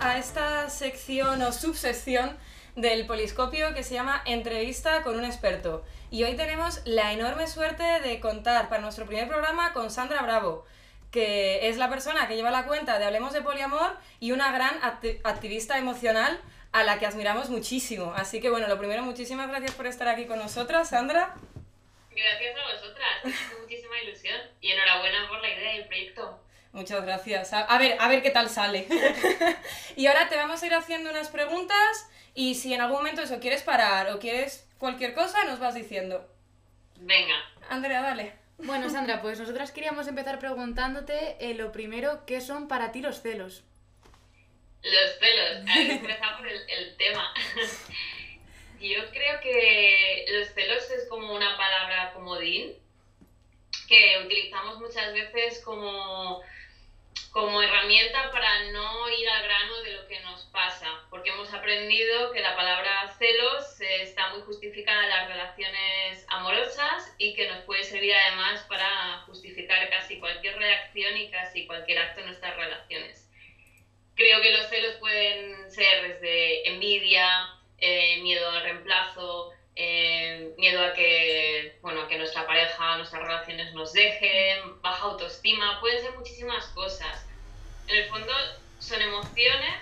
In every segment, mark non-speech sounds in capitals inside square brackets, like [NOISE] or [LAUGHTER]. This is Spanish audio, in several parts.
a esta sección o subsección del Poliscopio que se llama Entrevista con un experto. Y hoy tenemos la enorme suerte de contar para nuestro primer programa con Sandra Bravo, que es la persona que lleva la cuenta de Hablemos de Poliamor y una gran activista emocional a la que admiramos muchísimo. Así que bueno, lo primero, muchísimas gracias por estar aquí con nosotras, Sandra. Gracias a vosotras, muchísima ilusión y enhorabuena por la idea y el proyecto. Muchas gracias. A, ver, a ver qué tal sale. [LAUGHS] y ahora te vamos a ir haciendo unas preguntas y si en algún momento eso quieres parar o quieres cualquier cosa, nos vas diciendo. Venga. Andrea, dale. Bueno, Sandra, pues nosotras queríamos empezar preguntándote eh, lo primero, ¿qué son para ti los celos? Los celos, [LAUGHS] empezamos el, el tema. [LAUGHS] Yo creo que los celos es como una palabra comodín que utilizamos muchas veces como como herramienta para no ir al grano de lo que nos pasa, porque hemos aprendido que la palabra celos está muy justificada en las relaciones amorosas y que nos puede servir además para justificar casi cualquier reacción y casi cualquier acto en nuestras relaciones. Creo que los celos pueden ser desde envidia, eh, miedo al reemplazo, eh, miedo a que, bueno, a que nuestra pareja, nuestras relaciones nos dejen, baja autoestima, pueden ser muchísimas cosas. En el fondo son emociones,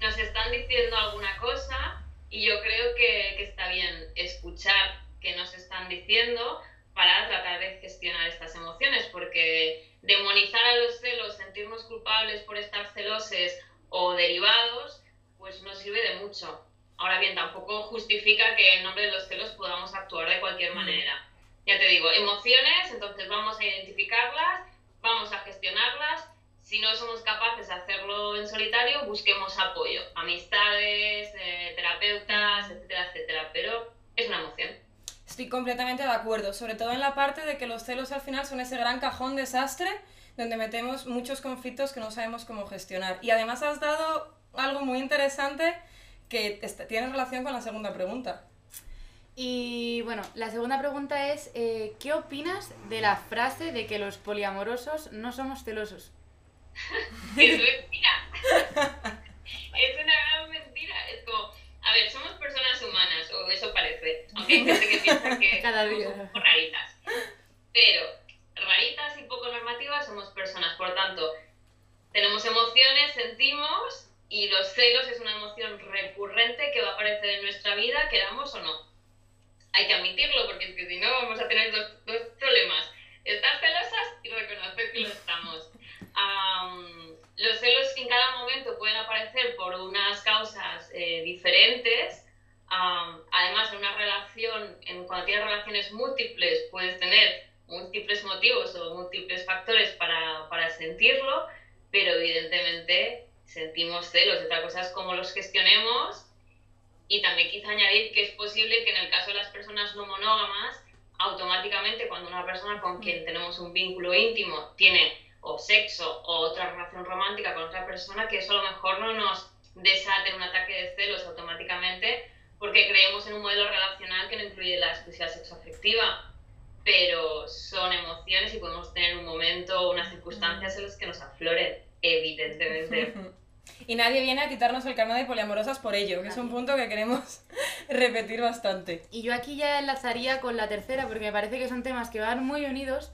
nos están diciendo alguna cosa y yo creo que, que está bien escuchar qué nos están diciendo para tratar de gestionar estas emociones, porque demonizar a los celos, sentirnos culpables por estar celoses o derivados, pues no sirve de mucho Ahora bien, tampoco justifica que en nombre de los celos podamos actuar de cualquier manera. Ya te digo, emociones, entonces vamos a identificarlas, vamos a gestionarlas. Si no somos capaces de hacerlo en solitario, busquemos apoyo, amistades, eh, terapeutas, etcétera, etcétera. Pero es una emoción. Estoy completamente de acuerdo, sobre todo en la parte de que los celos al final son ese gran cajón desastre donde metemos muchos conflictos que no sabemos cómo gestionar. Y además has dado algo muy interesante que tiene relación con la segunda pregunta. Y bueno, la segunda pregunta es, eh, ¿qué opinas de la frase de que los poliamorosos no somos celosos? [LAUGHS] es mentira. es una gran mentira. Es como, a ver, somos personas humanas, o eso parece. Aunque hay gente que piensa que [LAUGHS] Cada día. somos un poco raritas. Pero raritas y poco normativas somos personas. Por tanto, tenemos emociones, sentimos y los celos es una emoción recurrente que va a aparecer en nuestra vida, queramos o no. Hay que admitirlo, porque es que si no vamos a tener dos, dos problemas. Estar celosas y reconocer que lo estamos. los celos en cada momento pueden aparecer por unas causas eh, diferentes. además, en una relación, en, cuando tienes relaciones múltiples, puedes tener múltiples motivos o múltiples factores para, para sentirlo, pero evidentemente sentimos celos, otra cosa es cómo los gestionemos y también quizá añadir que es posible que en el caso de las personas no monógamas, automáticamente cuando una persona con quien mm. tenemos un vínculo íntimo tiene o sexo o otra relación romántica con otra persona, que eso a lo mejor no nos desate un ataque de celos automáticamente porque creemos en un modelo relacional que no incluye la exclusividad sexoafectiva, pero son emociones y podemos tener un momento o unas circunstancias en las que nos afloren evidentemente. [LAUGHS] Y nadie viene a quitarnos el carnet de poliamorosas por ello, que es un punto que queremos [LAUGHS] repetir bastante. Y yo aquí ya enlazaría con la tercera, porque me parece que son temas que van muy unidos.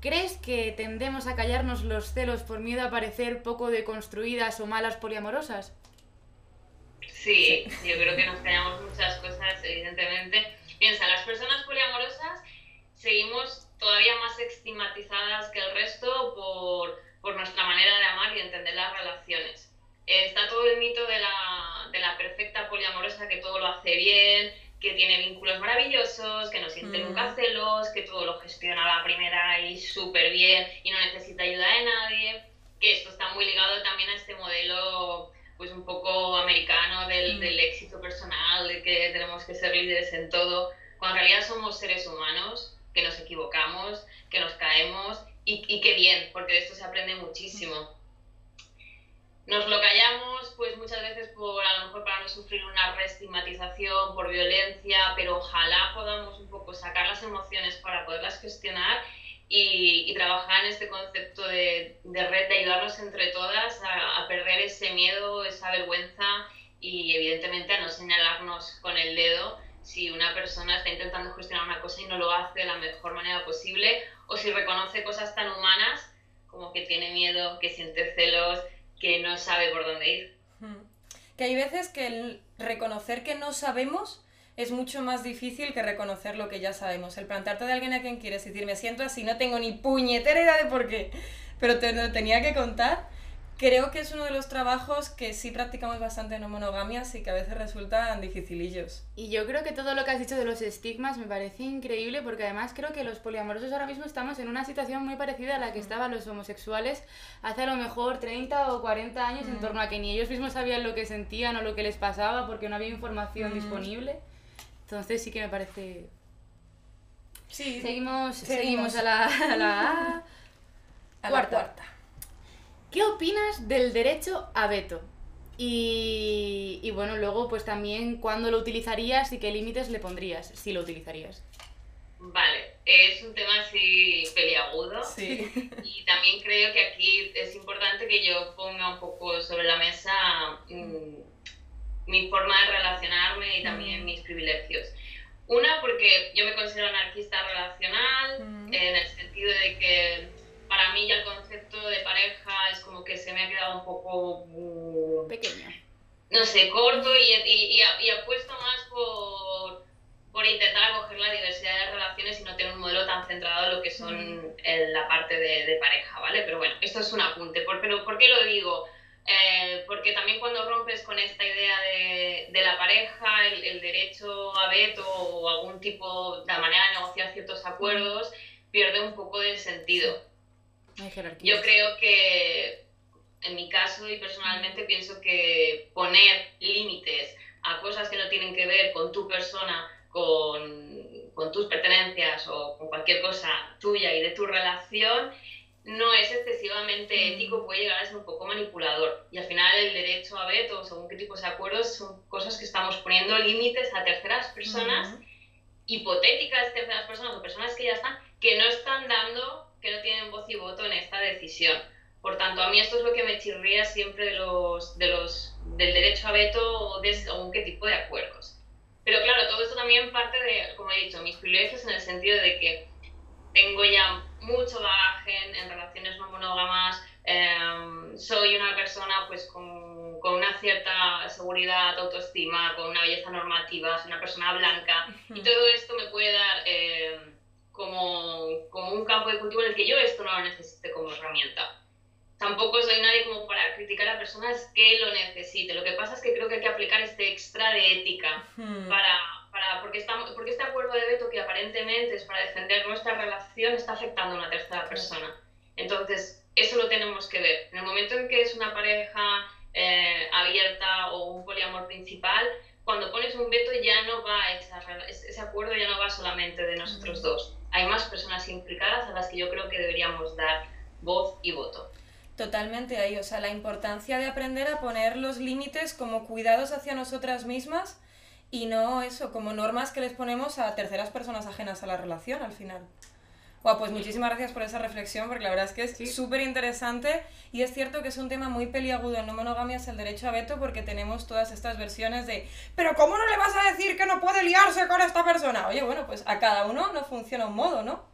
¿Crees que tendemos a callarnos los celos por miedo a parecer poco deconstruidas o malas poliamorosas? Sí, yo creo que nos callamos muchas cosas, evidentemente. Piensa, las personas poliamorosas seguimos todavía más estigmatizadas que el resto por por nuestra manera de amar y entender las relaciones. Está todo el mito de la, de la, perfecta poliamorosa que todo lo hace bien, que tiene vínculos maravillosos, que no siente nunca mm. celos, que todo lo gestiona a la primera y súper bien y no necesita ayuda de nadie, que esto está muy ligado también a este modelo pues un poco americano del, mm. del éxito personal, de que tenemos que ser líderes en todo, cuando en realidad somos seres humanos, que nos equivocamos, que nos caemos y, y qué bien, porque de esto se aprende muchísimo. Nos lo callamos, pues muchas veces por a lo mejor para no sufrir una reestigmatización, por violencia, pero ojalá podamos un poco sacar las emociones para poderlas gestionar y, trabajar en este concepto de, red, de ayudarnos entre todas a, a, perder ese miedo, esa vergüenza y evidentemente a no señalarnos con el dedo si una persona está intentando gestionar una cosa y no lo hace de la mejor manera posible o si reconoce cosas tan humanas como que tiene miedo, que siente celos, que no sabe por dónde ir. Que hay veces que el reconocer que no sabemos es mucho más difícil que reconocer lo que ya sabemos. El plantarte de alguien a quien quieres y decir, me siento así, no tengo ni puñetera idea de por qué, pero te lo tenía que contar creo que es uno de los trabajos que sí practicamos bastante en no monogamias y que a veces resultan dificilillos. Y yo creo que todo lo que has dicho de los estigmas me parece increíble porque además creo que los poliamorosos ahora mismo estamos en una situación muy parecida a la que estaban los homosexuales hace a lo mejor 30 o 40 años en torno a que ni ellos mismos sabían lo que sentían o lo que les pasaba porque no había información disponible. Entonces sí que me parece... Sí. Seguimos, seguimos. a la, a la, a [LAUGHS] cuarta. La cuarta. ¿Qué opinas del derecho a veto? Y, y, bueno, luego pues también cuándo lo utilizarías y qué límites le pondrías, si lo utilizarías. Vale, es un tema así peliagudo. Sí. Y también creo que aquí es importante que yo ponga un poco sobre la mesa mm, mi forma de relacionarme y también mm. mis privilegios. Una, porque yo me considero anarquista relacional, mm. en el sentido de que para mí ya el concepto de pareja un poco... Mm, Pequeño. No sé, corto y, y, y, apuesto más por, por, intentar acoger la diversidad de relaciones y no tener un modelo tan centrado en lo que son mm. la parte de, de, pareja, ¿vale? Pero bueno, esto es un apunte. ¿Por, pero, ¿por qué lo digo? Eh, porque también cuando rompes con esta idea de, de la pareja, el, el, derecho a veto o algún tipo de manera de negociar ciertos acuerdos, pierde un poco de sentido. Yo creo que, en mi caso y personalmente, pienso que poner límites a cosas que no tienen que ver con tu persona, con, con tus pertenencias o con cualquier cosa tuya y de tu relación, no es excesivamente mm. ético, puede llegar a ser un poco manipulador. Y al final el derecho a veto, según qué tipos de acuerdos, son cosas que estamos poniendo límites a terceras personas, hipotéticas terceras personas o personas que ya están, que no están dando que no tienen voz y voto en esta decisión. Por tanto, a mí esto es lo que me chirría siempre de los, de los, del derecho a veto o de según qué tipo de acuerdos. Pero claro, todo esto también parte de, como he dicho, mis privilegios en el sentido de que tengo ya mucho bagaje en, relaciones no monógamas, em, soy una persona pues con, con, una cierta seguridad, autoestima, con una belleza normativa, soy una persona blanca y todo esto me puede dar... Eh, como, como un campo de cultivo en el que yo esto no lo necesite como herramienta. Tampoco soy nadie como para criticar a personas que lo necesiten. Lo que pasa es que creo que hay que aplicar este extra de ética hmm. para, para, porque, estamos, porque este acuerdo de veto que aparentemente es para defender nuestra relación está afectando a una tercera persona. Entonces, eso lo tenemos que ver. En el momento en que es una pareja eh, abierta o un poliamor principal, cuando pones un veto ya no va esa, ese acuerdo ya no va solamente de nosotros dos hay más personas implicadas a las que yo creo que deberíamos dar voz y voto. Totalmente ahí, o sea, la importancia de aprender a poner los límites como cuidados hacia nosotras mismas y no eso, como normas que les ponemos a terceras personas ajenas a la relación al final pues muchísimas gracias por esa reflexión, porque la verdad es que es súper interesante y es cierto que es un tema muy peliagudo en no monogamia, es el derecho a veto, porque tenemos todas estas versiones de, pero ¿cómo no le vas a decir que no puede liarse con esta persona? Oye, bueno, pues a cada uno no funciona un modo, ¿no?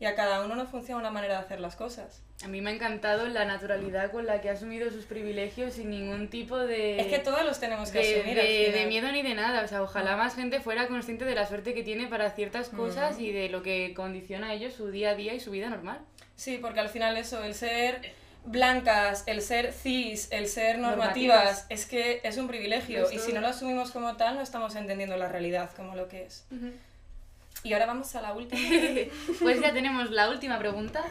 Y a cada uno nos funciona una manera de hacer las cosas. A mí me ha encantado la naturalidad con la que ha asumido sus privilegios sin ningún tipo de... Es que todos los tenemos que asumir. De, miedo ni de nada. O sea, ojalá más gente fuera consciente de la suerte que tiene para ciertas cosas y de lo que condiciona a ellos su día a día y su vida normal. Sí, porque al final eso, el ser blancas, el ser cis, el ser normativas, es que es un privilegio. Y si no lo asumimos como tal, no estamos entendiendo la realidad como lo que es. Y ahora vamos a la última. [LAUGHS] pues ya tenemos la última pregunta.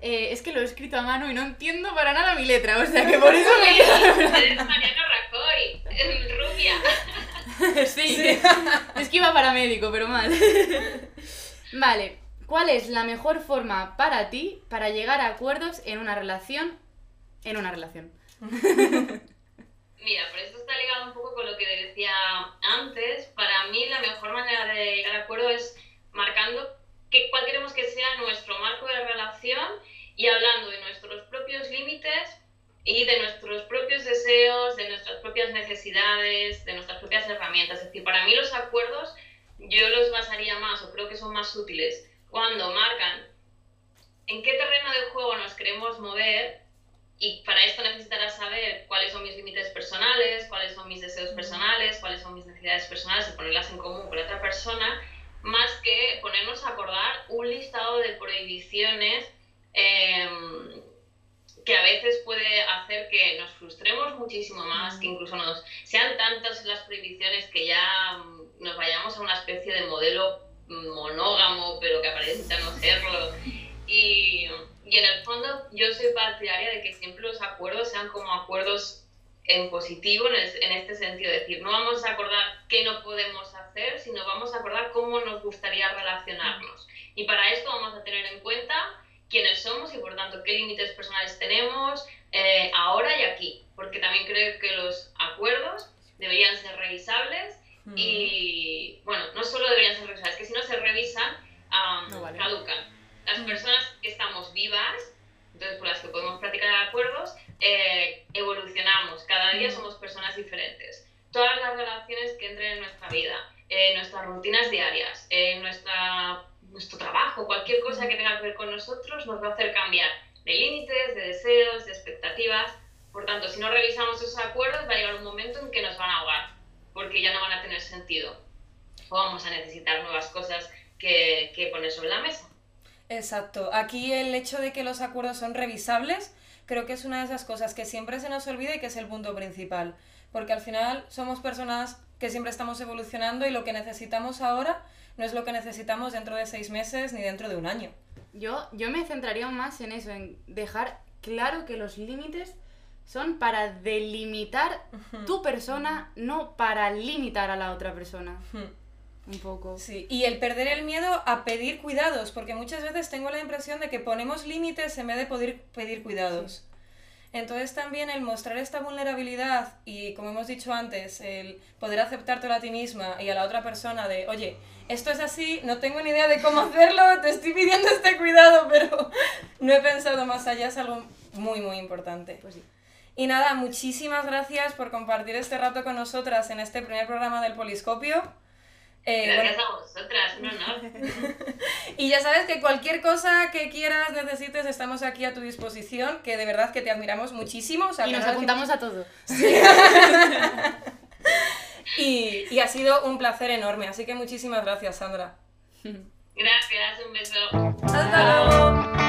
Eh, es que lo he escrito a mano y no entiendo para nada mi letra, o sea que por eso me [LAUGHS] Eres Mariano Rajoy, rubia. [LAUGHS] sí, es que iba para médico, pero mal. vale, ¿cuál es la mejor forma para ti para llegar a acuerdos en una relación? En una relación. Mira, por esto está ligado un poco con lo que decía antes. Para mí la mejor manera de llegar a acuerdo es marcando que, cuál queremos que sea nuestro marco de relación y hablando de nuestros propios límites y de nuestros propios deseos, de nuestras propias necesidades, de nuestras propias herramientas. Es decir, para mí los acuerdos yo los basaría más o creo que son más útiles cuando marcan en qué terreno de juego nos queremos mover y para esto necesitarás saber cuáles son mis límites personales, cuáles son mis deseos personales, cuáles son mis necesidades personales y ponerlas en común con la otra persona, más que ponernos a acordar un listado de prohibiciones em, que a veces puede hacer que nos frustremos muchísimo más, que incluso nos sean tantas las prohibiciones que ya mm, nos vayamos a una especie de modelo monógamo, pero que aparenta no serlo. Y, y en el fondo yo soy partidaria de que siempre los acuerdos sean como acuerdos en positivo, en, este sentido, es decir, no vamos a acordar qué no podemos hacer, sino vamos a acordar cómo nos gustaría relacionarnos. Y para esto vamos a tener en cuenta quiénes somos y por tanto qué límites personales tenemos eh, ahora y aquí, porque también creo que los acuerdos deberían ser revisables y, bueno, no solo deberían ser revisables, que si no se revisan, caducan. Las personas que estamos vivas, entonces por las que podemos practicar acuerdos, eh, evolucionamos, cada día somos personas diferentes. Todas las relaciones que entren en nuestra vida, eh, nuestras rutinas diarias, eh, nuestra, nuestro trabajo, cualquier cosa que tenga que ver con nosotros nos va a hacer cambiar de límites, de deseos, de expectativas. Por tanto, si no revisamos esos acuerdos, va a llegar un momento en que nos van a ahogar, porque ya no van a tener sentido. O vamos a necesitar nuevas cosas que, que poner sobre la mesa. Exacto. Aquí el hecho de que los acuerdos son revisables, creo que es una de esas cosas que siempre se nos olvida y que es el punto principal. Porque al final somos personas que siempre estamos evolucionando y lo que necesitamos ahora no es lo que necesitamos dentro de seis meses ni dentro de un año. Yo, yo me centraría más en eso, en dejar claro que los límites son para delimitar tu persona, no para limitar a la otra persona un poco. Sí, y el perder el miedo a pedir cuidados, porque muchas veces tengo la impresión de que ponemos límites en vez de poder pedir cuidados. Entonces también el mostrar esta vulnerabilidad y, como hemos dicho antes, el poder aceptarte a ti misma y a la otra persona de, oye, esto es así, no tengo ni idea de cómo hacerlo, te estoy pidiendo este cuidado, [LAUGHS] pero no he pensado más allá, es algo muy, muy importante. Pues sí. Y nada, muchísimas gracias por compartir este rato con nosotras en este primer programa del Poliscopio. Eh, Gracias a vosotras, un honor. [LAUGHS] y ya sabes que cualquier cosa que quieras, necesites, estamos aquí a tu disposición, que de verdad que te admiramos muchísimo. y nos apuntamos a todo. [LAUGHS] y, y ha sido un placer enorme, así que muchísimas gracias, Sandra. Gracias, un beso. Hasta